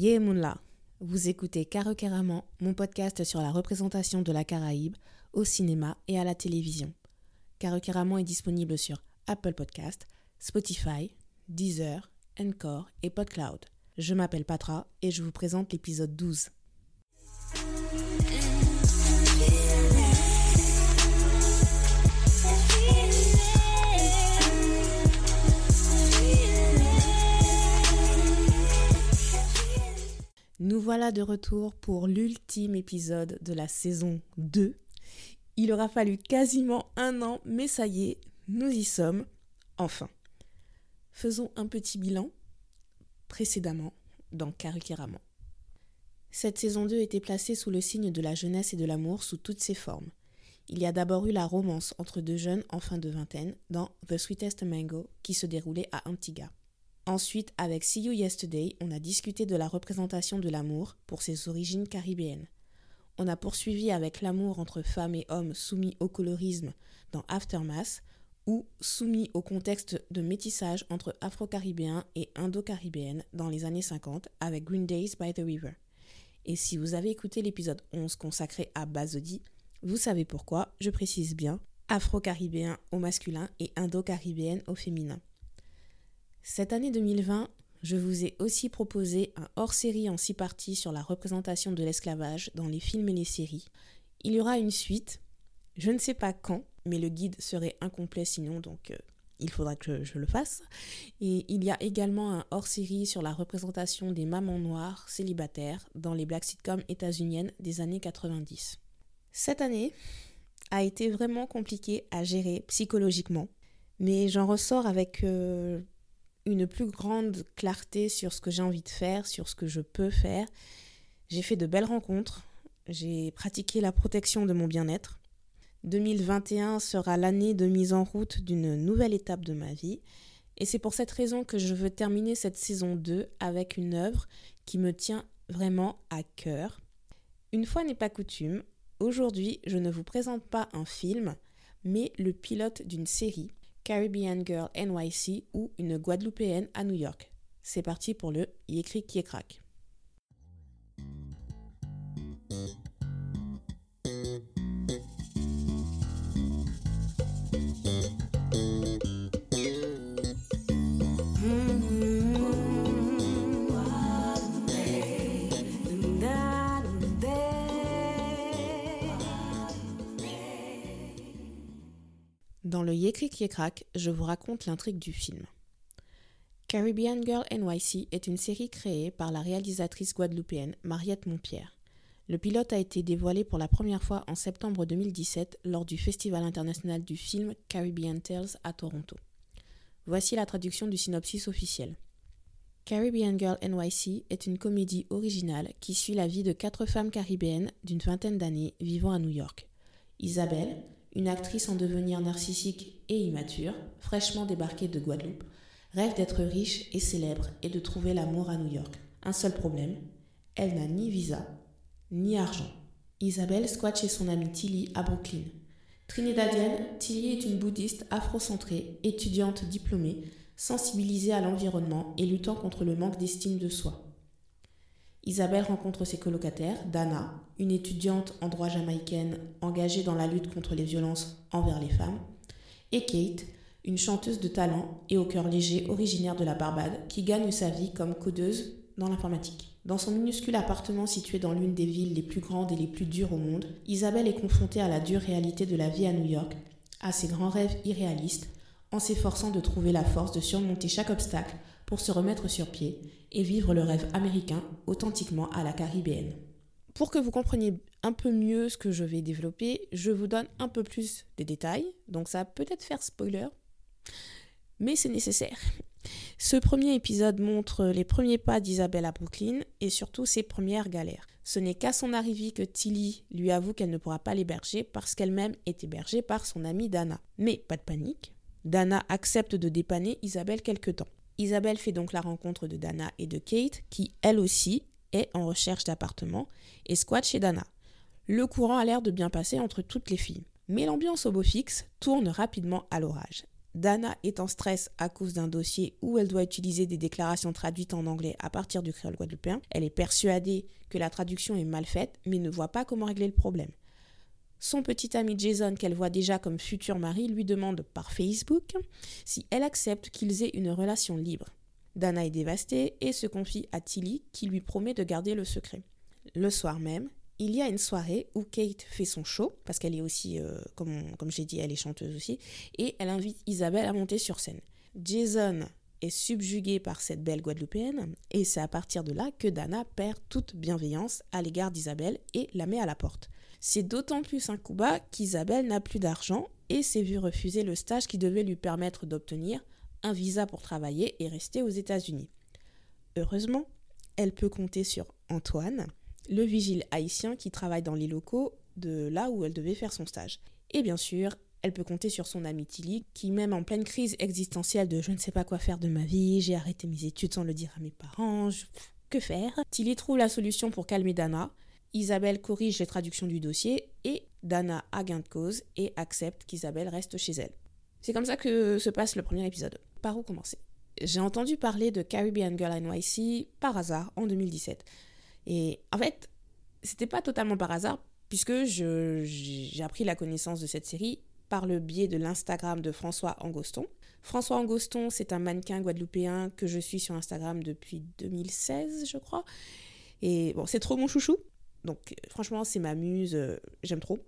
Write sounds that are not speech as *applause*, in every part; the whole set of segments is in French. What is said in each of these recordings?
Yemunla, vous écoutez Caraman, mon podcast sur la représentation de la Caraïbe au cinéma et à la télévision. Caraman est disponible sur Apple Podcast, Spotify, Deezer, Encore et PodCloud. Je m'appelle Patra et je vous présente l'épisode 12. Nous voilà de retour pour l'ultime épisode de la saison 2. Il aura fallu quasiment un an, mais ça y est, nous y sommes, enfin. Faisons un petit bilan précédemment dans Karikiraman. Cette saison 2 était placée sous le signe de la jeunesse et de l'amour sous toutes ses formes. Il y a d'abord eu la romance entre deux jeunes en fin de vingtaine dans The Sweetest Mango qui se déroulait à Antigua. Ensuite, avec See You Yesterday, on a discuté de la représentation de l'amour pour ses origines caribéennes. On a poursuivi avec l'amour entre femmes et hommes soumis au colorisme dans Aftermath ou soumis au contexte de métissage entre afro-caribéens et indo-caribéennes dans les années 50 avec Green Days by the River. Et si vous avez écouté l'épisode 11 consacré à Bazodi, vous savez pourquoi, je précise bien, afro-caribéen au masculin et indo-caribéenne au féminin. Cette année 2020, je vous ai aussi proposé un hors-série en six parties sur la représentation de l'esclavage dans les films et les séries. Il y aura une suite, je ne sais pas quand, mais le guide serait incomplet sinon, donc euh, il faudra que je le fasse. Et il y a également un hors-série sur la représentation des mamans noires célibataires dans les black sitcoms états-uniennes des années 90. Cette année a été vraiment compliquée à gérer psychologiquement, mais j'en ressors avec euh, une plus grande clarté sur ce que j'ai envie de faire, sur ce que je peux faire. J'ai fait de belles rencontres, j'ai pratiqué la protection de mon bien-être. 2021 sera l'année de mise en route d'une nouvelle étape de ma vie. Et c'est pour cette raison que je veux terminer cette saison 2 avec une œuvre qui me tient vraiment à cœur. Une fois n'est pas coutume, aujourd'hui je ne vous présente pas un film, mais le pilote d'une série Caribbean Girl NYC ou une Guadeloupéenne à New York. C'est parti pour le Yécri qui. Dans le Yécri Yécrac, je vous raconte l'intrigue du film. Caribbean Girl NYC est une série créée par la réalisatrice guadeloupéenne Mariette Montpierre. Le pilote a été dévoilé pour la première fois en septembre 2017 lors du Festival international du film Caribbean Tales à Toronto. Voici la traduction du synopsis officiel. Caribbean Girl NYC est une comédie originale qui suit la vie de quatre femmes caribéennes d'une vingtaine d'années vivant à New York. Isabelle, une actrice en devenir narcissique et immature, fraîchement débarquée de Guadeloupe, rêve d'être riche et célèbre et de trouver l'amour à New York. Un seul problème, elle n'a ni visa, ni argent. Isabelle squatte chez son amie Tilly à Brooklyn. Trinidadienne, Tilly est une bouddhiste afro-centrée, étudiante diplômée, sensibilisée à l'environnement et luttant contre le manque d'estime de soi. Isabelle rencontre ses colocataires, Dana, une étudiante en droit jamaïcaine engagée dans la lutte contre les violences envers les femmes, et Kate, une chanteuse de talent et au cœur léger originaire de la Barbade qui gagne sa vie comme codeuse dans l'informatique. Dans son minuscule appartement situé dans l'une des villes les plus grandes et les plus dures au monde, Isabelle est confrontée à la dure réalité de la vie à New York, à ses grands rêves irréalistes, en s'efforçant de trouver la force de surmonter chaque obstacle pour se remettre sur pied et vivre le rêve américain authentiquement à la caribéenne. Pour que vous compreniez un peu mieux ce que je vais développer, je vous donne un peu plus de détails, donc ça peut-être faire spoiler, mais c'est nécessaire. Ce premier épisode montre les premiers pas d'Isabelle à Brooklyn et surtout ses premières galères. Ce n'est qu'à son arrivée que Tilly lui avoue qu'elle ne pourra pas l'héberger parce qu'elle-même est hébergée par son amie Dana. Mais pas de panique, Dana accepte de dépanner Isabelle quelque temps. Isabelle fait donc la rencontre de Dana et de Kate, qui elle aussi est en recherche d'appartement et squatte chez Dana. Le courant a l'air de bien passer entre toutes les filles. Mais l'ambiance au beau fixe tourne rapidement à l'orage. Dana est en stress à cause d'un dossier où elle doit utiliser des déclarations traduites en anglais à partir du créole guadeloupéen. Elle est persuadée que la traduction est mal faite, mais ne voit pas comment régler le problème. Son petit ami Jason, qu'elle voit déjà comme futur mari, lui demande par Facebook si elle accepte qu'ils aient une relation libre. Dana est dévastée et se confie à Tilly qui lui promet de garder le secret. Le soir même, il y a une soirée où Kate fait son show, parce qu'elle est aussi, euh, comme, comme j'ai dit, elle est chanteuse aussi, et elle invite Isabelle à monter sur scène. Jason est subjugué par cette belle Guadeloupéenne, et c'est à partir de là que Dana perd toute bienveillance à l'égard d'Isabelle et la met à la porte. C'est d'autant plus un coup bas qu'Isabelle n'a plus d'argent et s'est vue refuser le stage qui devait lui permettre d'obtenir un visa pour travailler et rester aux États-Unis. Heureusement, elle peut compter sur Antoine, le vigile haïtien qui travaille dans les locaux de là où elle devait faire son stage. Et bien sûr, elle peut compter sur son ami Tilly, qui même en pleine crise existentielle de je ne sais pas quoi faire de ma vie, j'ai arrêté mes études sans le dire à mes parents, que faire? Tilly trouve la solution pour calmer Dana. Isabelle corrige les traductions du dossier et Dana a gain de cause et accepte qu'Isabelle reste chez elle. C'est comme ça que se passe le premier épisode. Par où commencer? J'ai entendu parler de Caribbean Girl NYC par hasard en 2017. Et en fait, c'était pas totalement par hasard, puisque j'ai appris la connaissance de cette série par le biais de l'Instagram de François Angoston. François Angoston, c'est un mannequin guadeloupéen que je suis sur Instagram depuis 2016, je crois. Et bon, c'est trop mon chouchou. Donc franchement, c'est ma muse, euh, j'aime trop.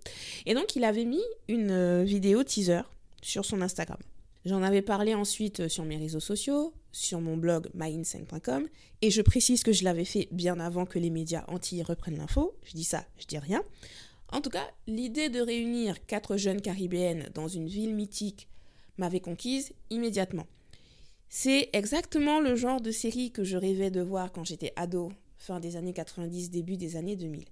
Et donc, il avait mis une euh, vidéo teaser sur son Instagram. J'en avais parlé ensuite euh, sur mes réseaux sociaux, sur mon blog myinsane.com, et je précise que je l'avais fait bien avant que les médias anti reprennent l'info. Je dis ça, je dis rien. En tout cas, l'idée de réunir quatre jeunes caribéennes dans une ville mythique m'avait conquise immédiatement. C'est exactement le genre de série que je rêvais de voir quand j'étais ado, fin des années 90, début des années 2000.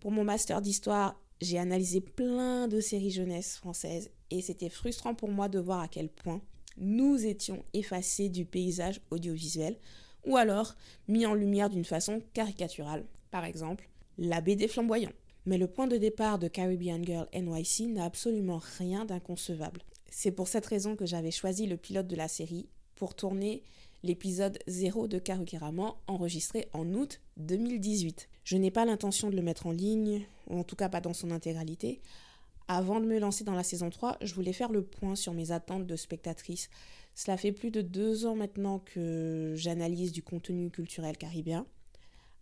Pour mon master d'histoire, j'ai analysé plein de séries jeunesse françaises et c'était frustrant pour moi de voir à quel point nous étions effacés du paysage audiovisuel ou alors mis en lumière d'une façon caricaturale. Par exemple, la BD flamboyant. Mais le point de départ de Caribbean Girl NYC n'a absolument rien d'inconcevable. C'est pour cette raison que j'avais choisi le pilote de la série pour tourner l'épisode 0 de Karukeraman enregistré en août 2018. Je n'ai pas l'intention de le mettre en ligne, ou en tout cas pas dans son intégralité, avant de me lancer dans la saison 3, je voulais faire le point sur mes attentes de spectatrice. Cela fait plus de deux ans maintenant que j'analyse du contenu culturel caribéen.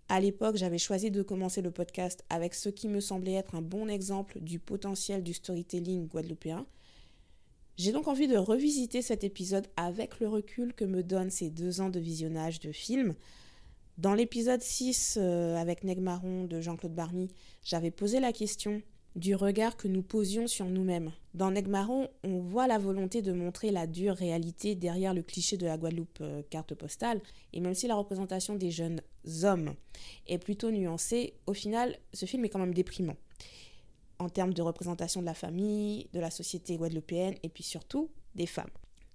À l'époque, j'avais choisi de commencer le podcast avec ce qui me semblait être un bon exemple du potentiel du storytelling guadeloupéen. J'ai donc envie de revisiter cet épisode avec le recul que me donnent ces deux ans de visionnage de films. Dans l'épisode 6 euh, avec Neg Marron de Jean-Claude Barmy, j'avais posé la question du regard que nous posions sur nous-mêmes. Dans Negmaron, on voit la volonté de montrer la dure réalité derrière le cliché de la Guadeloupe euh, carte postale, et même si la représentation des jeunes hommes est plutôt nuancée, au final, ce film est quand même déprimant. En termes de représentation de la famille, de la société guadeloupéenne, et puis surtout des femmes.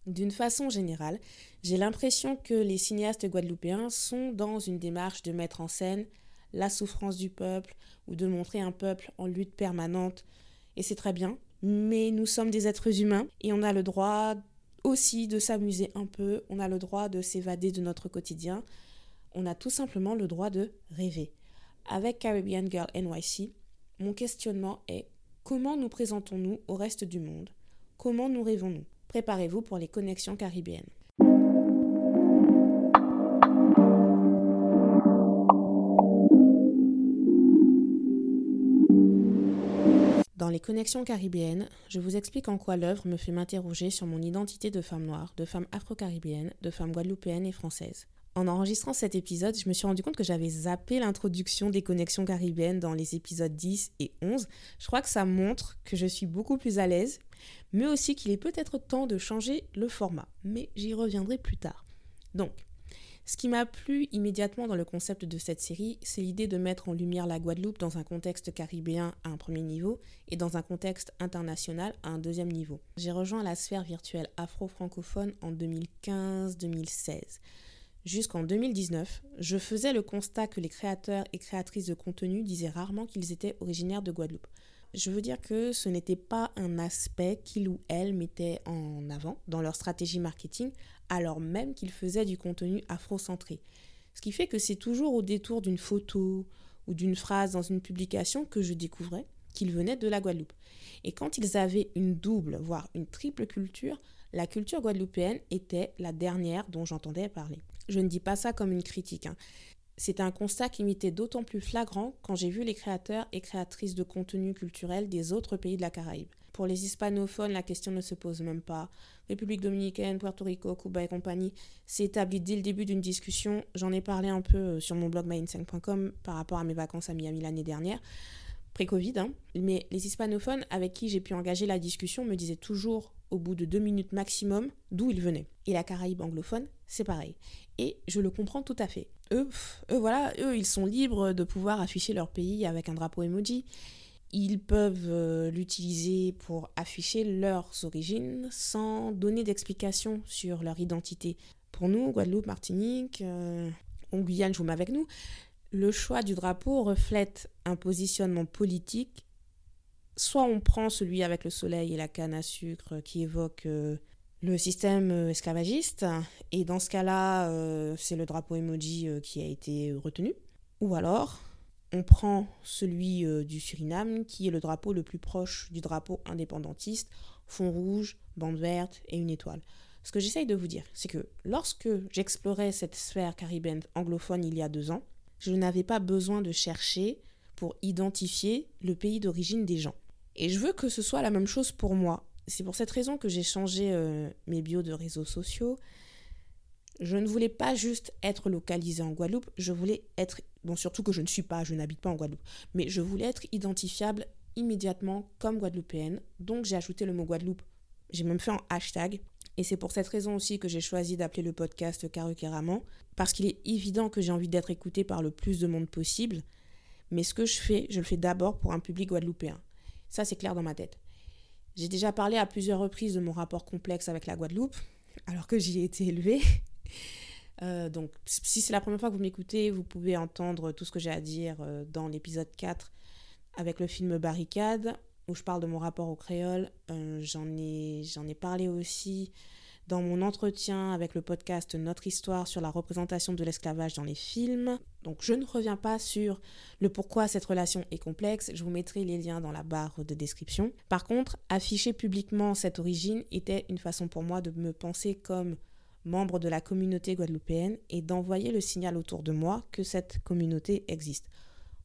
D'une façon générale, j'ai l'impression que les cinéastes guadeloupéens sont dans une démarche de mettre en scène la souffrance du peuple ou de montrer un peuple en lutte permanente. Et c'est très bien, mais nous sommes des êtres humains et on a le droit aussi de s'amuser un peu, on a le droit de s'évader de notre quotidien, on a tout simplement le droit de rêver. Avec Caribbean Girl NYC, mon questionnement est comment nous présentons-nous au reste du monde? Comment nous rêvons-nous? Préparez-vous pour les connexions caribéennes. Dans les connexions caribéennes, je vous explique en quoi l'œuvre me fait m'interroger sur mon identité de femme noire, de femme afro-caribéenne, de femme guadeloupéenne et française. En enregistrant cet épisode, je me suis rendu compte que j'avais zappé l'introduction des connexions caribéennes dans les épisodes 10 et 11. Je crois que ça montre que je suis beaucoup plus à l'aise, mais aussi qu'il est peut-être temps de changer le format. Mais j'y reviendrai plus tard. Donc, ce qui m'a plu immédiatement dans le concept de cette série, c'est l'idée de mettre en lumière la Guadeloupe dans un contexte caribéen à un premier niveau et dans un contexte international à un deuxième niveau. J'ai rejoint la sphère virtuelle afro-francophone en 2015-2016. Jusqu'en 2019, je faisais le constat que les créateurs et créatrices de contenu disaient rarement qu'ils étaient originaires de Guadeloupe. je veux dire que ce n'était pas un aspect qu'il ou elle mettait en avant dans leur stratégie marketing, alors même qu'ils faisaient du contenu afro-centré. Ce qui fait que c'est toujours au détour d'une photo ou d'une phrase dans une publication que je découvrais qu'ils venaient de la Guadeloupe. Et quand ils avaient une double, voire une triple culture, la culture guadeloupéenne était la dernière dont j'entendais parler. Je ne dis pas ça comme une critique. Hein. C'est un constat qui m'était d'autant plus flagrant quand j'ai vu les créateurs et créatrices de contenu culturel des autres pays de la Caraïbe. Pour les hispanophones, la question ne se pose même pas. République dominicaine, Puerto Rico, Cuba et compagnie, c'est établi dès le début d'une discussion. J'en ai parlé un peu euh, sur mon blog myinsync.com par rapport à mes vacances à Miami l'année dernière pré-Covid, hein. mais les hispanophones avec qui j'ai pu engager la discussion me disaient toujours au bout de deux minutes maximum d'où ils venaient. Et la Caraïbe anglophone, c'est pareil. Et je le comprends tout à fait. Eux, eux, voilà, eux, ils sont libres de pouvoir afficher leur pays avec un drapeau emoji. Ils peuvent euh, l'utiliser pour afficher leurs origines sans donner d'explication sur leur identité. Pour nous, Guadeloupe, Martinique, euh, Guyane, je vous mets avec nous, le choix du drapeau reflète un positionnement politique. Soit on prend celui avec le soleil et la canne à sucre qui évoque euh, le système euh, esclavagiste, et dans ce cas-là, euh, c'est le drapeau emoji qui a été retenu. Ou alors, on prend celui du Suriname, qui est le drapeau le plus proche du drapeau indépendantiste, fond rouge, bande verte et une étoile. Ce que j'essaye de vous dire, c'est que lorsque j'explorais cette sphère caribéenne anglophone il y a deux ans, je n'avais pas besoin de chercher pour identifier le pays d'origine des gens. Et je veux que ce soit la même chose pour moi. C'est pour cette raison que j'ai changé euh, mes bios de réseaux sociaux. Je ne voulais pas juste être localisé en Guadeloupe, je voulais être, bon surtout que je ne suis pas, je n'habite pas en Guadeloupe, mais je voulais être identifiable immédiatement comme guadeloupéenne. Donc j'ai ajouté le mot Guadeloupe. J'ai même fait un hashtag et c'est pour cette raison aussi que j'ai choisi d'appeler le podcast Karukéraman, parce qu'il est évident que j'ai envie d'être écouté par le plus de monde possible, mais ce que je fais, je le fais d'abord pour un public guadeloupéen. Ça, c'est clair dans ma tête. J'ai déjà parlé à plusieurs reprises de mon rapport complexe avec la Guadeloupe, alors que j'y ai été élevée. *laughs* Euh, donc, si c'est la première fois que vous m'écoutez, vous pouvez entendre tout ce que j'ai à dire euh, dans l'épisode 4 avec le film Barricade où je parle de mon rapport au créole. Euh, j'en ai, j'en ai parlé aussi dans mon entretien avec le podcast Notre Histoire sur la représentation de l'esclavage dans les films. Donc je ne reviens pas sur le pourquoi cette relation est complexe, je vous mettrai les liens dans la barre de description. Par contre, afficher publiquement cette origine était une façon pour moi de me penser comme membre de la communauté guadeloupéenne et d'envoyer le signal autour de moi que cette communauté existe.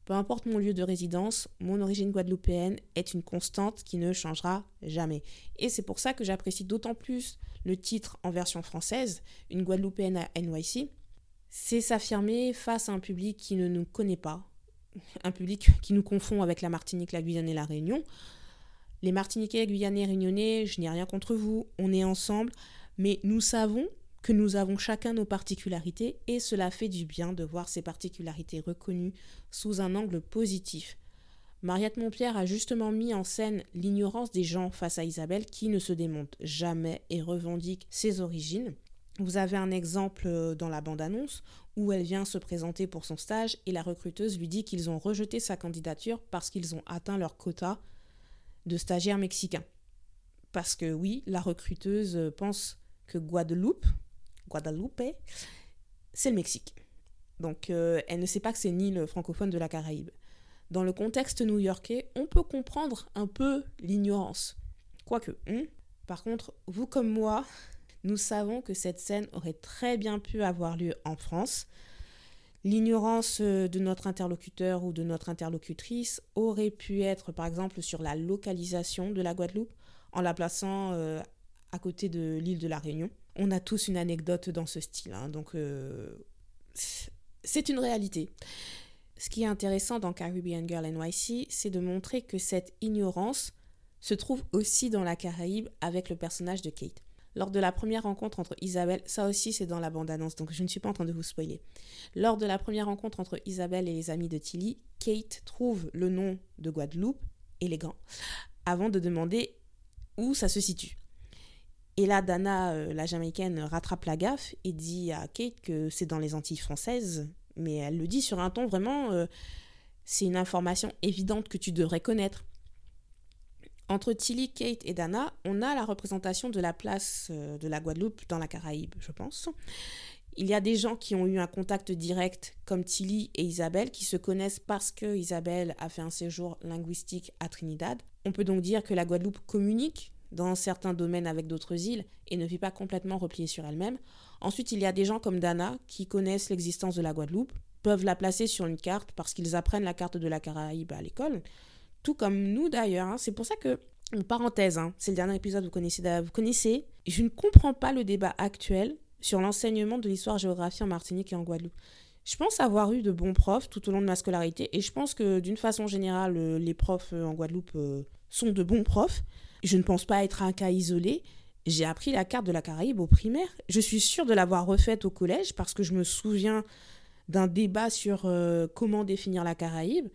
Peu importe mon lieu de résidence, mon origine guadeloupéenne est une constante qui ne changera jamais. Et c'est pour ça que j'apprécie d'autant plus le titre en version française, Une Guadeloupéenne à NYC. C'est s'affirmer face à un public qui ne nous connaît pas, un public qui nous confond avec la Martinique, la Guyane et la Réunion. Les Martiniquais, Guyanais, Réunionnais, je n'ai rien contre vous, on est ensemble, mais nous savons que nous avons chacun nos particularités et cela fait du bien de voir ces particularités reconnues sous un angle positif. Mariette Montpierre a justement mis en scène l'ignorance des gens face à Isabelle qui ne se démonte jamais et revendique ses origines. Vous avez un exemple euh, dans la bande-annonce où elle vient se présenter pour son stage et la recruteuse lui dit qu'ils ont rejeté sa candidature parce qu'ils ont atteint leur quota de stagiaires mexicains. Parce que oui, la recruteuse pense que Guadeloupe, Guadalupe, c'est le Mexique. Donc euh, elle ne sait pas que c'est ni le francophone de la Caraïbe. Dans le contexte new-yorkais, on peut comprendre un peu l'ignorance. Quoique, hein. par contre, vous comme moi, nous savons que cette scène aurait très bien pu avoir lieu en France. L'ignorance euh, de notre interlocuteur ou de notre interlocutrice aurait pu être par exemple sur la localisation de la Guadeloupe en la plaçant euh, à côté de l'île de la Réunion on a tous une anecdote dans ce style. Hein, donc, euh, c'est une réalité. Ce qui est intéressant dans Caribbean Girl NYC, c'est de montrer que cette ignorance se trouve aussi dans la Caraïbe avec le personnage de Kate. Lors de la première rencontre entre Isabelle, ça aussi c'est dans la bande-annonce, donc je ne suis pas en train de vous spoiler. Lors de la première rencontre entre Isabelle et les amis de Tilly, Kate trouve le nom de Guadeloupe, élégant, avant de demander où ça se situe. Et là, Dana, euh, la Jamaïcaine, rattrape la gaffe et dit à Kate que c'est dans les Antilles françaises. Mais elle le dit sur un ton vraiment... Euh, c'est une information évidente que tu devrais connaître. Entre Tilly, Kate et Dana, on a la représentation de la place euh, de la Guadeloupe dans la Caraïbe, je pense. Il y a des gens qui ont eu un contact direct, comme Tilly et Isabelle, qui se connaissent parce que Isabelle a fait un séjour linguistique à Trinidad. On peut donc dire que la Guadeloupe communique dans certains domaines avec d'autres îles et ne vit pas complètement repliée sur elle-même. Ensuite, il y a des gens comme Dana qui connaissent l'existence de la Guadeloupe, peuvent la placer sur une carte parce qu'ils apprennent la carte de la Caraïbe à l'école, tout comme nous d'ailleurs. Hein. C'est pour ça que, une parenthèse, hein, c'est le dernier épisode, vous connaissez, vous connaissez, je ne comprends pas le débat actuel sur l'enseignement de l'histoire-géographie en Martinique et en Guadeloupe. Je pense avoir eu de bons profs tout au long de ma scolarité et je pense que d'une façon générale, euh, les profs euh, en Guadeloupe euh, sont de bons profs. Je ne pense pas être un cas isolé. J'ai appris la carte de la Caraïbe au primaire. Je suis sûre de l'avoir refaite au collège parce que je me souviens d'un débat sur comment définir la Caraïbe.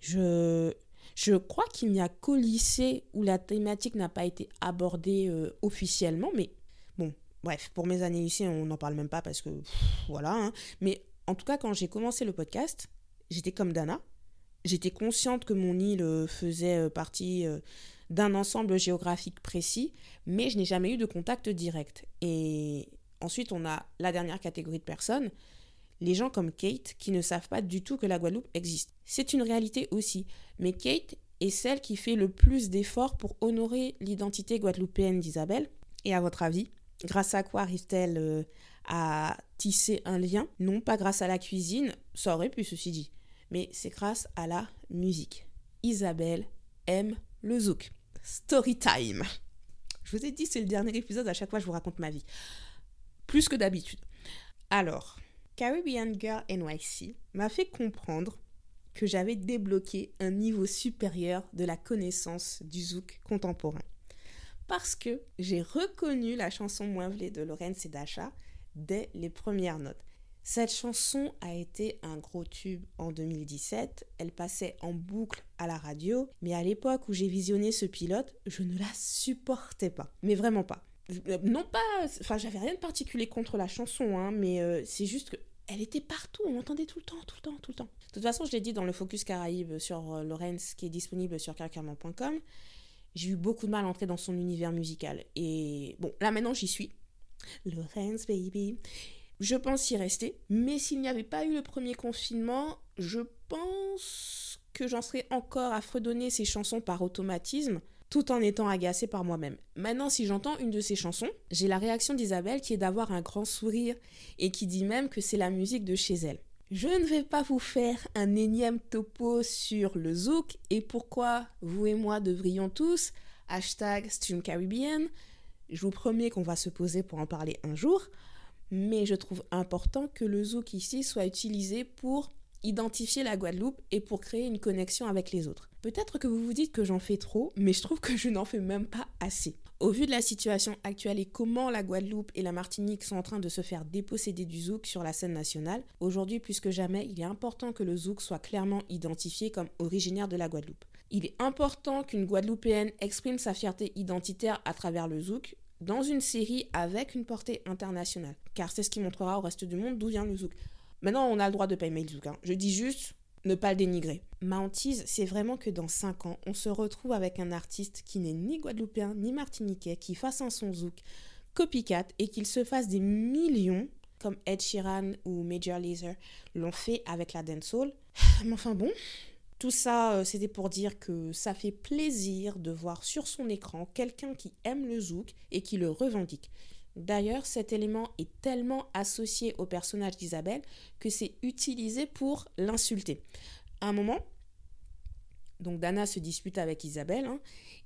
Je, je crois qu'il n'y a qu'au lycée où la thématique n'a pas été abordée officiellement, mais Bref, pour mes années ici, on n'en parle même pas parce que voilà. Hein. Mais en tout cas, quand j'ai commencé le podcast, j'étais comme Dana. J'étais consciente que mon île euh, faisait euh, partie euh, d'un ensemble géographique précis, mais je n'ai jamais eu de contact direct. Et ensuite, on a la dernière catégorie de personnes, les gens comme Kate qui ne savent pas du tout que la Guadeloupe existe. C'est une réalité aussi, mais Kate est celle qui fait le plus d'efforts pour honorer l'identité guadeloupéenne d'Isabelle. Et à votre avis, Grâce à quoi arrive-t-elle euh, à tisser un lien? Non, pas grâce à la cuisine, ça aurait pu, ceci dit, mais c'est grâce à la musique. Isabelle aime le zouk. Story time. Je vous ai dit, c'est le dernier épisode, à chaque fois je vous raconte ma vie. Plus que d'habitude. Alors, Caribbean Girl NYC m'a fait comprendre que j'avais débloqué un niveau supérieur de la connaissance du zouk contemporain parce que j'ai reconnu la chanson Moinvelée de Lorenz et Dasha dès les premières notes. Cette chanson a été un gros tube en 2017, elle passait en boucle à la radio, mais à l'époque où j'ai visionné ce pilote, je ne la supportais pas, mais vraiment pas. Euh, non pas, enfin j'avais rien de particulier contre la chanson, hein, mais euh, c'est juste que elle était partout, on l'entendait tout le temps, tout le temps, tout le temps. De toute façon, je l'ai dit dans le Focus Caraïbe sur euh, Lorenz qui est disponible sur carcarman.com j'ai eu beaucoup de mal à entrer dans son univers musical. Et bon, là maintenant j'y suis. Lorenz Baby. Je pense y rester. Mais s'il n'y avait pas eu le premier confinement, je pense que j'en serais encore à fredonner ces chansons par automatisme, tout en étant agacée par moi-même. Maintenant, si j'entends une de ces chansons, j'ai la réaction d'Isabelle qui est d'avoir un grand sourire et qui dit même que c'est la musique de chez elle. Je ne vais pas vous faire un énième topo sur le zouk et pourquoi vous et moi devrions tous hashtag Stream Caribbean. Je vous promets qu'on va se poser pour en parler un jour, mais je trouve important que le zouk ici soit utilisé pour identifier la Guadeloupe et pour créer une connexion avec les autres. Peut-être que vous vous dites que j'en fais trop, mais je trouve que je n'en fais même pas assez. Au vu de la situation actuelle et comment la Guadeloupe et la Martinique sont en train de se faire déposséder du zouk sur la scène nationale, aujourd'hui plus que jamais, il est important que le zouk soit clairement identifié comme originaire de la Guadeloupe. Il est important qu'une Guadeloupéenne exprime sa fierté identitaire à travers le zouk dans une série avec une portée internationale, car c'est ce qui montrera au reste du monde d'où vient le zouk. Maintenant, on a le droit de payer le zouk. Hein. Je dis juste, ne pas le dénigrer. Ma hantise, c'est vraiment que dans 5 ans, on se retrouve avec un artiste qui n'est ni guadeloupéen ni martiniquais, qui fasse un son zouk copycat et qu'il se fasse des millions, comme Ed Sheeran ou Major Lazer l'ont fait avec la dancehall. *sighs* Mais enfin bon, tout ça, euh, c'était pour dire que ça fait plaisir de voir sur son écran quelqu'un qui aime le zouk et qui le revendique. D'ailleurs, cet élément est tellement associé au personnage d'Isabelle que c'est utilisé pour l'insulter. À un moment, donc Dana se dispute avec Isabelle hein,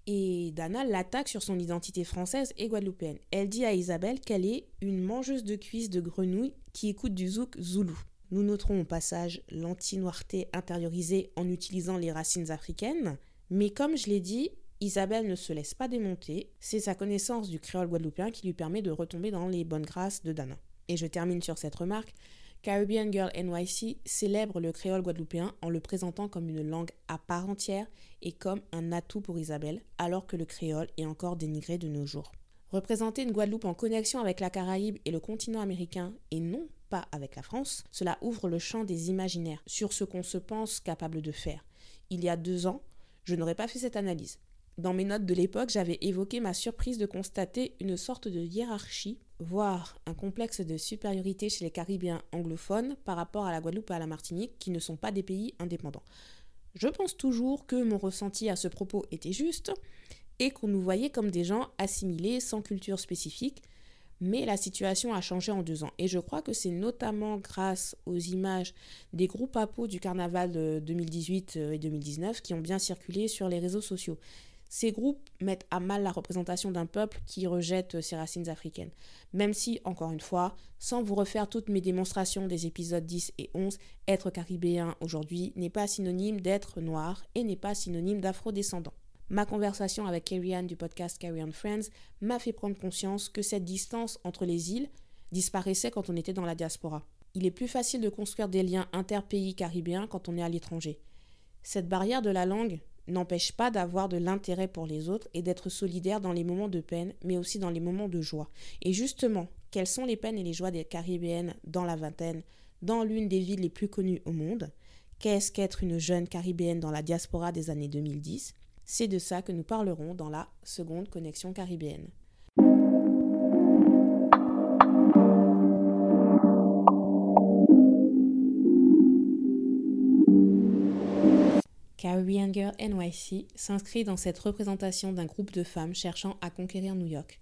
et Dana l'attaque sur son identité française et guadeloupéenne. Elle dit à Isabelle qu'elle est une mangeuse de cuisses de grenouille qui écoute du zouk zoulou. Nous noterons au passage l'anti-noirté intériorisée en utilisant les racines africaines, mais comme je l'ai dit, Isabelle ne se laisse pas démonter, c'est sa connaissance du créole guadeloupéen qui lui permet de retomber dans les bonnes grâces de Dana. Et je termine sur cette remarque. Caribbean Girl NYC célèbre le créole guadeloupéen en le présentant comme une langue à part entière et comme un atout pour Isabelle, alors que le créole est encore dénigré de nos jours. Représenter une Guadeloupe en connexion avec la Caraïbe et le continent américain et non avec la France, cela ouvre le champ des imaginaires sur ce qu'on se pense capable de faire. Il y a deux ans, je n'aurais pas fait cette analyse. Dans mes notes de l'époque, j'avais évoqué ma surprise de constater une sorte de hiérarchie, voire un complexe de supériorité chez les Caribéens anglophones par rapport à la Guadeloupe et à la Martinique, qui ne sont pas des pays indépendants. Je pense toujours que mon ressenti à ce propos était juste et qu'on nous voyait comme des gens assimilés sans culture spécifique, mais la situation a changé en deux ans. Et je crois que c'est notamment grâce aux images des groupes à peau du carnaval de 2018 et 2019 qui ont bien circulé sur les réseaux sociaux. Ces groupes mettent à mal la représentation d'un peuple qui rejette ses racines africaines. Même si, encore une fois, sans vous refaire toutes mes démonstrations des épisodes 10 et 11, être caribéen aujourd'hui n'est pas synonyme d'être noir et n'est pas synonyme d'afro-descendant. Ma conversation avec Carrie du podcast Carrie Friends m'a fait prendre conscience que cette distance entre les îles disparaissait quand on était dans la diaspora. Il est plus facile de construire des liens interpays caribéens quand on est à l'étranger. Cette barrière de la langue n'empêche pas d'avoir de l'intérêt pour les autres et d'être solidaire dans les moments de peine, mais aussi dans les moments de joie. Et justement, quelles sont les peines et les joies des Caribéennes dans la vingtaine, dans l'une des villes les plus connues au monde? Qu'est-ce qu'être une jeune Caribéenne dans la diaspora des années 2010 c'est de ça que nous parlerons dans la seconde connexion caribéenne. Caribbean Girl NYC s'inscrit dans cette représentation d'un groupe de femmes cherchant à conquérir New York.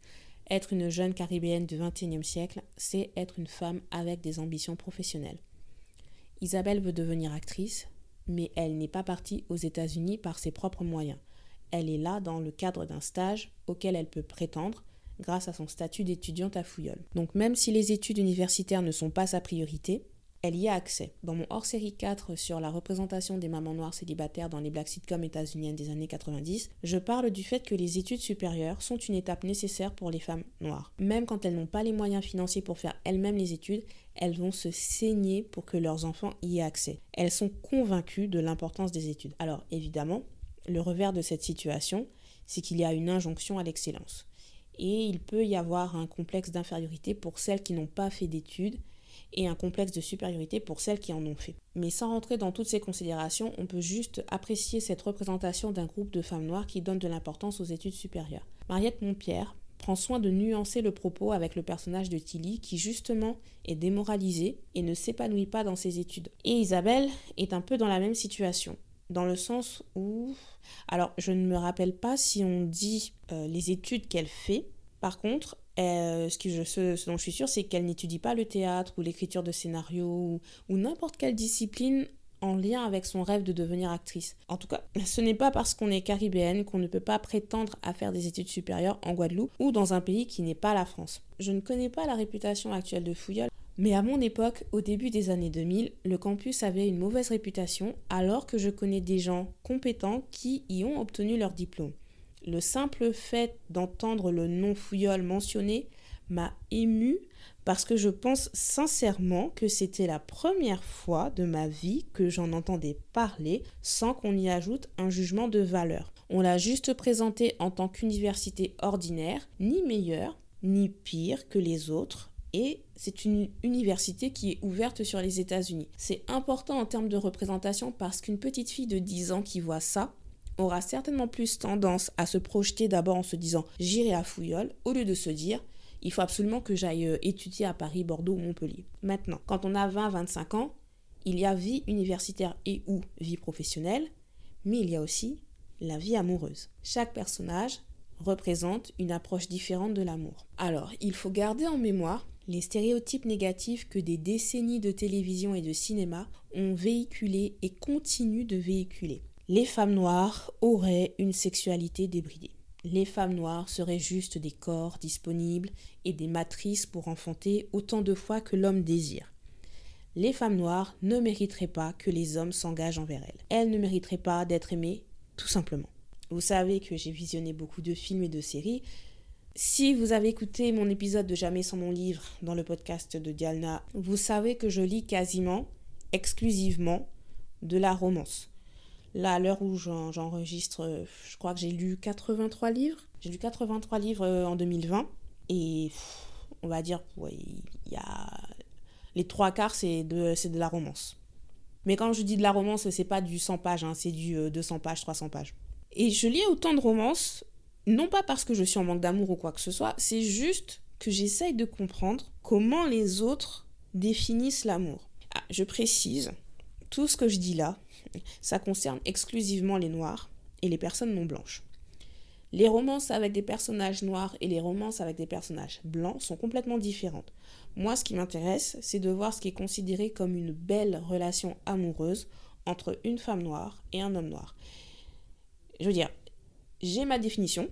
Être une jeune caribéenne du XXIe siècle, c'est être une femme avec des ambitions professionnelles. Isabelle veut devenir actrice, mais elle n'est pas partie aux États-Unis par ses propres moyens elle est là dans le cadre d'un stage auquel elle peut prétendre grâce à son statut d'étudiante à Fouillol. Donc même si les études universitaires ne sont pas sa priorité, elle y a accès. Dans mon hors-série 4 sur la représentation des mamans noires célibataires dans les black sitcoms états-uniennes des années 90, je parle du fait que les études supérieures sont une étape nécessaire pour les femmes noires. Même quand elles n'ont pas les moyens financiers pour faire elles-mêmes les études, elles vont se saigner pour que leurs enfants y aient accès. Elles sont convaincues de l'importance des études. Alors évidemment, le revers de cette situation, c'est qu'il y a une injonction à l'excellence. Et il peut y avoir un complexe d'infériorité pour celles qui n'ont pas fait d'études et un complexe de supériorité pour celles qui en ont fait. Mais sans rentrer dans toutes ces considérations, on peut juste apprécier cette représentation d'un groupe de femmes noires qui donne de l'importance aux études supérieures. Mariette Montpierre prend soin de nuancer le propos avec le personnage de Tilly qui justement est démoralisé et ne s'épanouit pas dans ses études. Et Isabelle est un peu dans la même situation dans le sens où... Alors, je ne me rappelle pas si on dit euh, les études qu'elle fait. Par contre, euh, ce, dont je suis sûre, c'est qu'elle n'étudie pas le théâtre ou l'écriture de scénarios ou, n'importe quelle discipline en lien avec son rêve de devenir actrice. En tout cas, ce n'est pas parce qu'on est caribéenne qu'on ne peut pas prétendre à faire des études supérieures en Guadeloupe ou dans un pays qui n'est pas la France. Je ne connais pas la réputation actuelle de Fouillol, mais à mon époque, au début des années 2000, le campus avait une mauvaise réputation alors que je connais des gens compétents qui y ont obtenu leur diplôme. Le simple fait d'entendre le nom Fouillol mentionné m'a ému parce que je pense sincèrement que c'était la première fois de ma vie que j'en entendais parler sans qu'on y ajoute un jugement de valeur. On l'a juste présenté en tant qu'université ordinaire, ni meilleure, ni pire que les autres, et c'est une université qui est ouverte sur les États-Unis. C'est important en termes de représentation parce qu'une petite fille de 10 ans qui voit ça aura certainement plus tendance à se projeter d'abord en se disant j'irai à Fouillol au lieu de se dire il faut absolument que j'aille euh, étudier à Paris, Bordeaux ou Montpellier. Maintenant, quand on a 20-25 ans, il y a vie universitaire et ou vie professionnelle, mais il y a aussi la vie amoureuse. Chaque personnage représente une approche différente de l'amour. Alors, il faut garder en mémoire les stéréotypes négatifs que des décennies de télévision et de cinéma ont véhiculés et continuent de véhiculer. Les femmes noires auraient une sexualité débridée. Les femmes noires seraient juste des corps disponibles et des matrices pour enfanter autant de fois que l'homme désire. Les femmes noires ne mériteraient pas que les hommes s'engagent envers elles. Elles ne mériteraient pas d'être aimées, tout simplement. Vous savez que j'ai visionné beaucoup de films et de séries, si vous avez écouté mon épisode de Jamais sans mon livre dans le podcast de Dialna, vous savez que je lis quasiment exclusivement de la romance. Là, à l'heure où j'enregistre, je crois que j'ai lu 83 livres. J'ai lu 83 livres euh, en 2020. Et on va dire, il y a... Les trois quarts, c'est de, de la romance. Mais quand je dis de la romance, c'est pas du 100 pages, hein, c'est du 200 euh, pages, 300 pages. Et je lis autant de romances, non pas parce que je suis en manque d'amour ou quoi que ce soit, c'est juste que j'essaye de comprendre comment les autres définissent l'amour. Ah, je précise, tout ce que je dis là, ça concerne exclusivement les noirs et les personnes non blanches. Les romances avec des personnages noirs et les romances avec des personnages blancs sont complètement différentes. Moi, ce qui m'intéresse, c'est de voir ce qui est considéré comme une belle relation amoureuse entre une femme noire et un homme noir. Je veux dire, j'ai ma définition,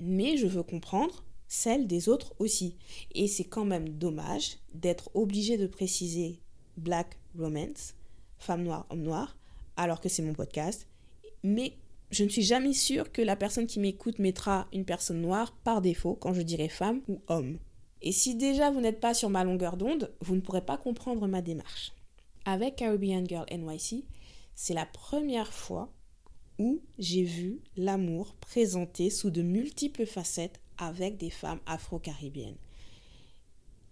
mais je veux comprendre celle des autres aussi. Et c'est quand même dommage d'être obligé de préciser black romance, femme noire, homme noir, alors que c'est mon podcast. Mais je ne suis jamais sûre que la personne qui m'écoute mettra une personne noire par défaut quand je dirai femme ou homme. Et si déjà vous n'êtes pas sur ma longueur d'onde, vous ne pourrez pas comprendre ma démarche. Avec Caribbean Girl NYC, c'est la première fois où j'ai vu l'amour présenté sous de multiples facettes avec des femmes afro-caribéennes.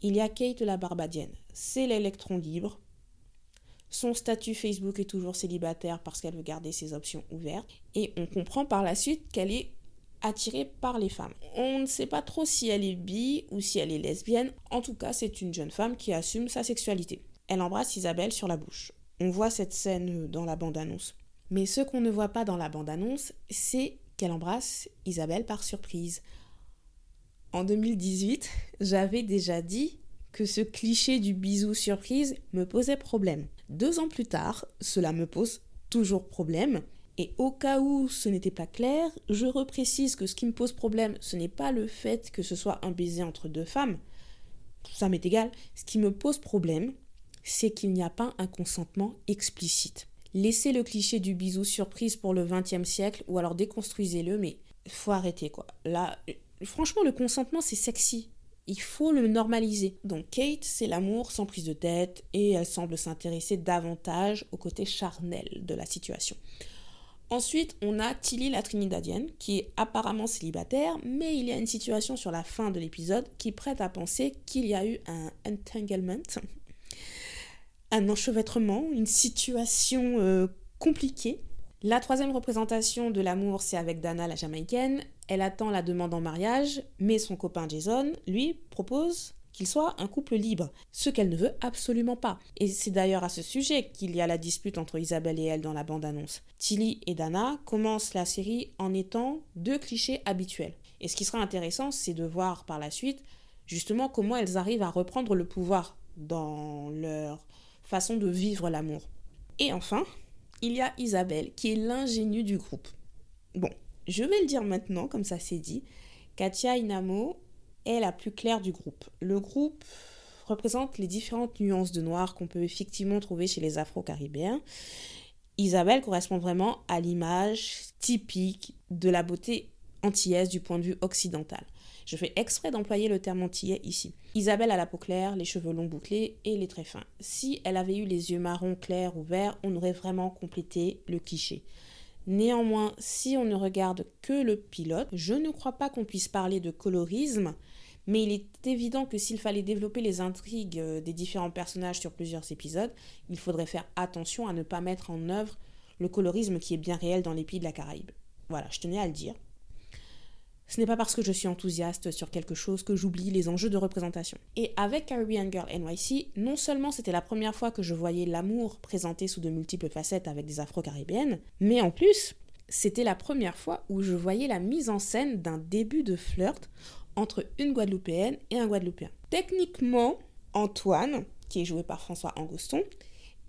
Il y a Kate la Barbadienne, c'est l'électron libre, son statut Facebook est toujours célibataire parce qu'elle veut garder ses options ouvertes. Et on comprend par la suite qu'elle est attirée par les femmes. On ne sait pas trop si elle est bi ou si elle est lesbienne. En tout cas, c'est une jeune femme qui assume sa sexualité. Elle embrasse Isabelle sur la bouche. On voit cette scène dans la bande-annonce. Mais ce qu'on ne voit pas dans la bande-annonce, c'est qu'elle embrasse Isabelle par surprise. En 2018, j'avais déjà dit que ce cliché du bisou surprise me posait problème. Deux ans plus tard, cela me pose toujours problème. Et au cas où ce n'était pas clair, je reprécise que ce qui me pose problème, ce n'est pas le fait que ce soit un baiser entre deux femmes. Ça m'est égal. Ce qui me pose problème, c'est qu'il n'y a pas un consentement explicite. Laissez le cliché du bisou surprise pour le XXe siècle ou alors déconstruisez-le, mais faut arrêter quoi. Là, franchement, le consentement c'est sexy il faut le normaliser. Donc Kate, c'est l'amour sans prise de tête et elle semble s'intéresser davantage au côté charnel de la situation. Ensuite, on a Tilly la Trinidadienne, qui est apparemment célibataire, mais il y a une situation sur la fin de l'épisode qui prête à penser qu'il y a eu un entanglement, un enchevêtrement, une situation euh, compliquée la troisième représentation de l'amour, c'est avec Dana, la Jamaïcaine. Elle attend la demande en mariage, mais son copain Jason, lui, propose qu'il soit un couple libre, ce qu'elle ne veut absolument pas. Et c'est d'ailleurs à ce sujet qu'il y a la dispute entre Isabelle et elle dans la bande-annonce. Tilly et Dana commencent la série en étant deux clichés habituels. Et ce qui sera intéressant, c'est de voir par la suite justement comment elles arrivent à reprendre le pouvoir dans leur façon de vivre l'amour. Et enfin, il y a Isabelle, qui est l'ingénue du groupe. Bon, je vais le dire maintenant, comme ça c'est dit. Katia Inamo est la plus claire du groupe. Le groupe représente les différentes nuances de noir qu'on peut effectivement trouver chez les Afro-Caribéens. Isabelle correspond vraiment à l'image typique de la beauté antillaise du point de vue occidental. Je fais exprès d'employer le terme antillais ici. Isabelle a la peau claire, les cheveux longs bouclés et les traits fins. Si elle avait eu les yeux marrons clairs ou verts, on aurait vraiment complété le cliché. Néanmoins, si on ne regarde que le pilote, je ne crois pas qu'on puisse parler de colorisme, mais il est évident que s'il fallait développer les intrigues euh, des différents personnages sur plusieurs épisodes, il faudrait faire attention à ne pas mettre en œuvre le colorisme qui est bien réel dans les pays de la Caraïbe. Voilà, je tenais à le dire. Ce n'est pas parce que je suis enthousiaste sur quelque chose que j'oublie les enjeux de représentation. Et avec Caribbean Girl NYC, non seulement c'était la première fois que je voyais l'amour présenté sous de multiples facettes avec des afro-caribéennes, mais en plus, c'était la première fois où je voyais la mise en scène d'un début de flirt entre une Guadeloupéenne et un Guadeloupéen. Techniquement, Antoine, qui est joué par François Angoston,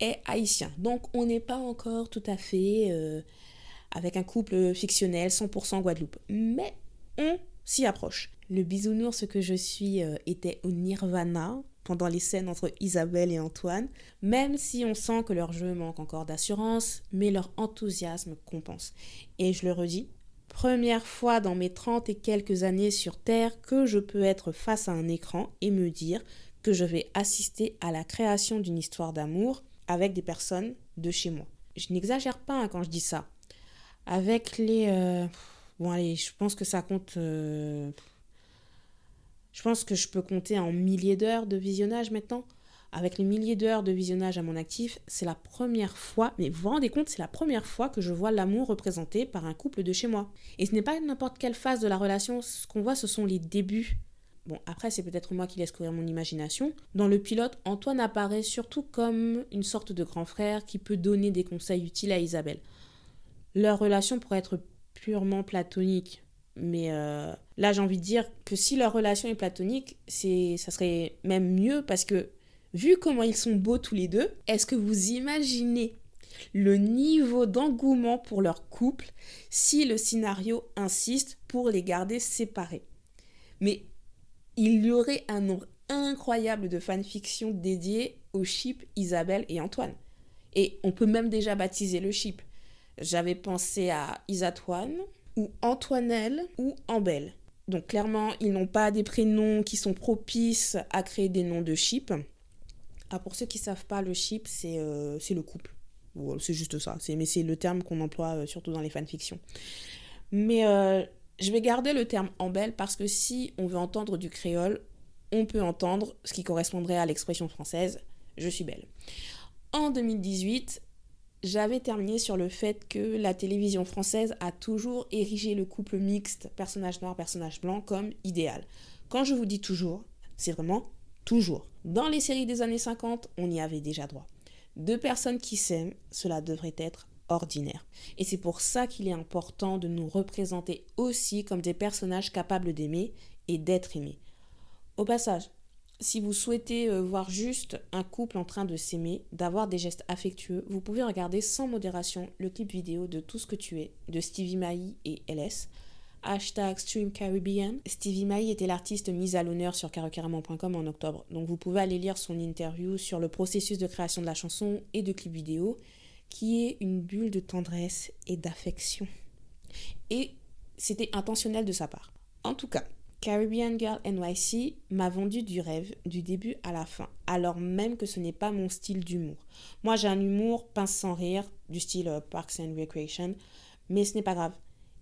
est haïtien. Donc on n'est pas encore tout à fait euh, avec un couple fictionnel 100% Guadeloupe. Mais on s'y approche. Le bisounours que je suis euh, était au nirvana pendant les scènes entre Isabelle et Antoine, même si on sent que leur jeu manque encore d'assurance, mais leur enthousiasme compense. Et je le redis, première fois dans mes 30 et quelques années sur Terre que je peux être face à un écran et me dire que je vais assister à la création d'une histoire d'amour avec des personnes de chez moi. Je n'exagère pas hein, quand je dis ça. Avec les... Euh, Bon, allez, je pense que ça compte. Euh, je pense que je peux compter en milliers d'heures de visionnage maintenant. avec les milliers d'heures de visionnage à mon actif, c'est la première fois, mais vous vous rendez compte, c'est la première fois que je vois l'amour représenté par un couple de chez moi. Et ce n'est pas n'importe quelle phase de la relation, ce qu'on voit, ce sont les débuts. Bon, après, c'est peut-être moi qui laisse courir mon imagination. Dans le pilote, Antoine apparaît surtout comme une sorte de grand frère qui peut donner des conseils utiles à Isabelle. Leur relation pourrait être purement platonique, mais euh, là, j'ai envie de dire que si leur relation est platonique, c'est, ça serait même mieux parce que vu comment ils sont beaux tous les deux, est-ce que vous imaginez le niveau d'engouement pour leur couple si le scénario insiste pour les garder séparés? Mais il y aurait un nombre incroyable de fanfictions dédiées au chip Isabelle et Antoine. Et on peut même déjà baptiser le chip. J'avais pensé à Isatoine, ou Antoinelle, ou Ambelle. Donc clairement, ils n'ont pas des prénoms qui sont propices à créer des noms de chip. Ah, pour ceux qui ne savent pas, le ship, c'est euh, le couple. c'est juste ça. Mais c'est le terme qu'on emploie euh, surtout dans les fanfictions. Mais euh, je vais garder le terme embelle parce que si on veut entendre du créole, on peut entendre ce qui correspondrait à l'expression française je suis belle. En 2018, j'avais terminé sur le fait que la télévision française a toujours érigé le couple mixte personnage noir, personnage blanc comme idéal. Quand je vous dis toujours, c'est vraiment Toujours. Dans les séries des années 50, on y avait déjà droit. Deux personnes qui s'aiment, cela devrait être ordinaire. Et c'est pour ça qu'il est important de nous représenter aussi comme des personnages capables d'aimer et d'être aimés. Au passage, si vous souhaitez euh, voir juste un couple en train de s'aimer, d'avoir des gestes affectueux, vous pouvez regarder sans modération le clip vidéo de Tout ce que tu es de Stevie Mai et LS hashtag Stream Caribbean. Stevie Mai était l'artiste mise à l'honneur sur carocaramon.com en octobre. Donc vous pouvez aller lire son interview sur le processus de création de la chanson et de clip vidéo, qui est une bulle de tendresse et d'affection. Et c'était intentionnel de sa part. En tout cas, Caribbean Girl NYC m'a vendu du rêve du début à la fin, alors même que ce n'est pas mon style d'humour. Moi j'ai un humour pince sans rire, du style euh, Parks and Recreation, mais ce n'est pas grave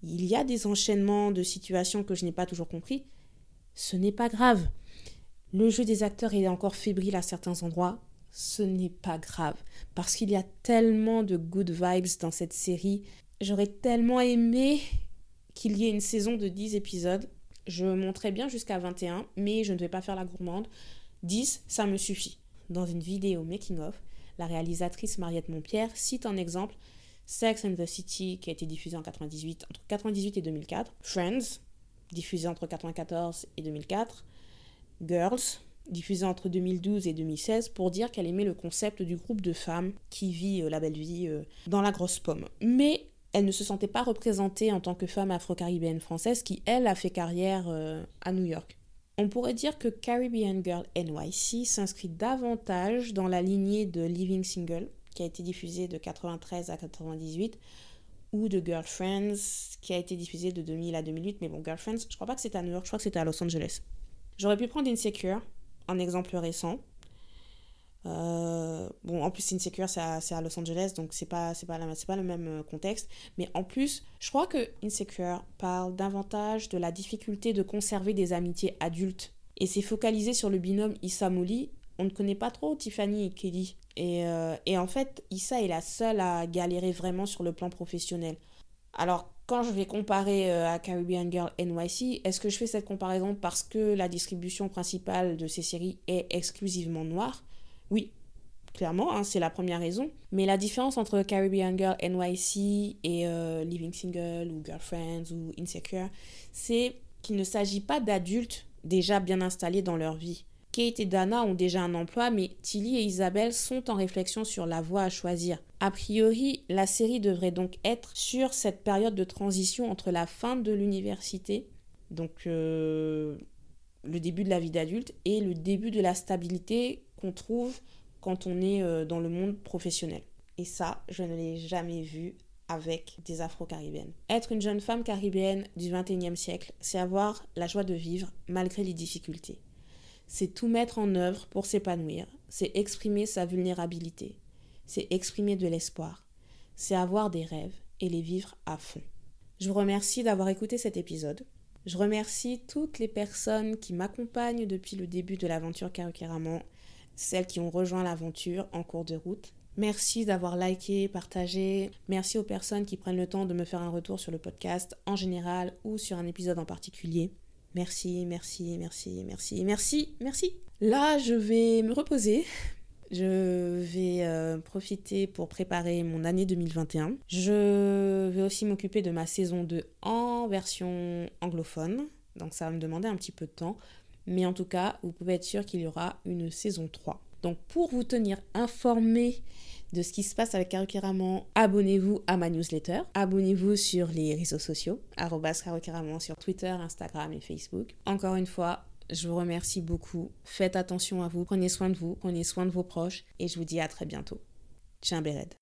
il y a des enchaînements de situations que je n'ai pas toujours compris, ce n'est pas grave. Le jeu des acteurs est encore fébrile à certains endroits, ce n'est pas grave. Parce qu'il y a tellement de good vibes dans cette série. J'aurais tellement aimé qu'il y ait une saison de 10 épisodes. Je monterais bien jusqu'à 21, mais je ne vais pas faire la gourmande. 10, ça me suffit. Dans une vidéo making-of, la réalisatrice Mariette Montpierre cite un exemple Sex and the City, qui a été diffusé en 98, entre 98 et 2004. Friends, diffusé entre 94 et 2004. Girls, diffusé entre 2012 et 2016, pour dire qu'elle aimait le concept du groupe de femmes qui vit euh, la belle vie euh, dans la grosse pomme. Mais elle ne se sentait pas représentée en tant que femme afro-caribéenne française qui, elle, a fait carrière euh, à New York. On pourrait dire que Caribbean Girl NYC s'inscrit davantage dans la lignée de Living Single, qui a été diffusé de 93 à 98, ou de Girlfriends, qui a été diffusé de 2000 à 2008. Mais bon, Girlfriends, je crois pas que c'était à New York, je crois que c'était à Los Angeles. J'aurais pu prendre Insecure, un exemple récent. Euh, bon, en plus, Insecure, c'est à, Los Angeles, donc c'est pas, pas, le même euh, contexte. Mais en plus, je crois que Insecure parle davantage de la difficulté de conserver des amitiés adultes. Et c'est focalisé sur le binôme Issa Molly. On ne connaît pas trop Tiffany et Kelly. Euh, et, en fait, Issa est la seule à galérer vraiment sur le plan professionnel. Alors, quand je vais comparer à Caribbean Girl NYC, est-ce que je fais cette comparaison parce que la distribution principale de ces séries est exclusivement noire? Oui, clairement, hein, c'est la première raison. Mais la différence entre Caribbean Girl NYC et euh, Living Single ou Girlfriends ou Insecure, c'est qu'il ne s'agit pas d'adultes déjà bien installés dans leur vie. Kate et Dana ont déjà un emploi, mais Tilly et Isabelle sont en réflexion sur la voie à choisir. A priori, la série devrait donc être sur cette période de transition entre la fin de l'université, donc euh, le début de la vie d'adulte, et le début de la stabilité qu'on trouve quand on est euh, dans le monde professionnel. Et ça, je ne l'ai jamais vu avec des Afro-Caribéennes. Être une jeune femme caribéenne du 21e siècle, c'est avoir la joie de vivre malgré les difficultés c'est tout mettre en œuvre pour s'épanouir, c'est exprimer sa vulnérabilité, c'est exprimer de l'espoir, c'est avoir des rêves et les vivre à fond. Je vous remercie d'avoir écouté cet épisode. Je remercie toutes les personnes qui m'accompagnent depuis le début de l'aventure Karukeraman. Celles qui ont rejoint l'aventure en cours de route. Merci d'avoir liké, partagé. Merci aux personnes qui prennent le temps de me faire un retour sur le podcast en général ou sur un épisode en particulier. Merci, merci, merci, merci, merci, merci. Là, je vais me reposer. Je vais euh, profiter pour préparer mon année 2021. Je vais aussi m'occuper de ma saison 2 en version anglophone. Donc ça va me demander un petit peu de temps. Mais en tout cas, vous pouvez être sûr qu'il y aura une saison 3. Donc pour vous tenir informé de ce qui se passe avec Karokiraman, abonnez-vous à ma newsletter. Abonnez-vous sur les réseaux sociaux, Karokiraman sur Twitter, Instagram et Facebook. Encore une fois, je vous remercie beaucoup. Faites attention à vous, prenez soin de vous, prenez soin de vos proches et je vous dis à très bientôt. Tiens, Béred.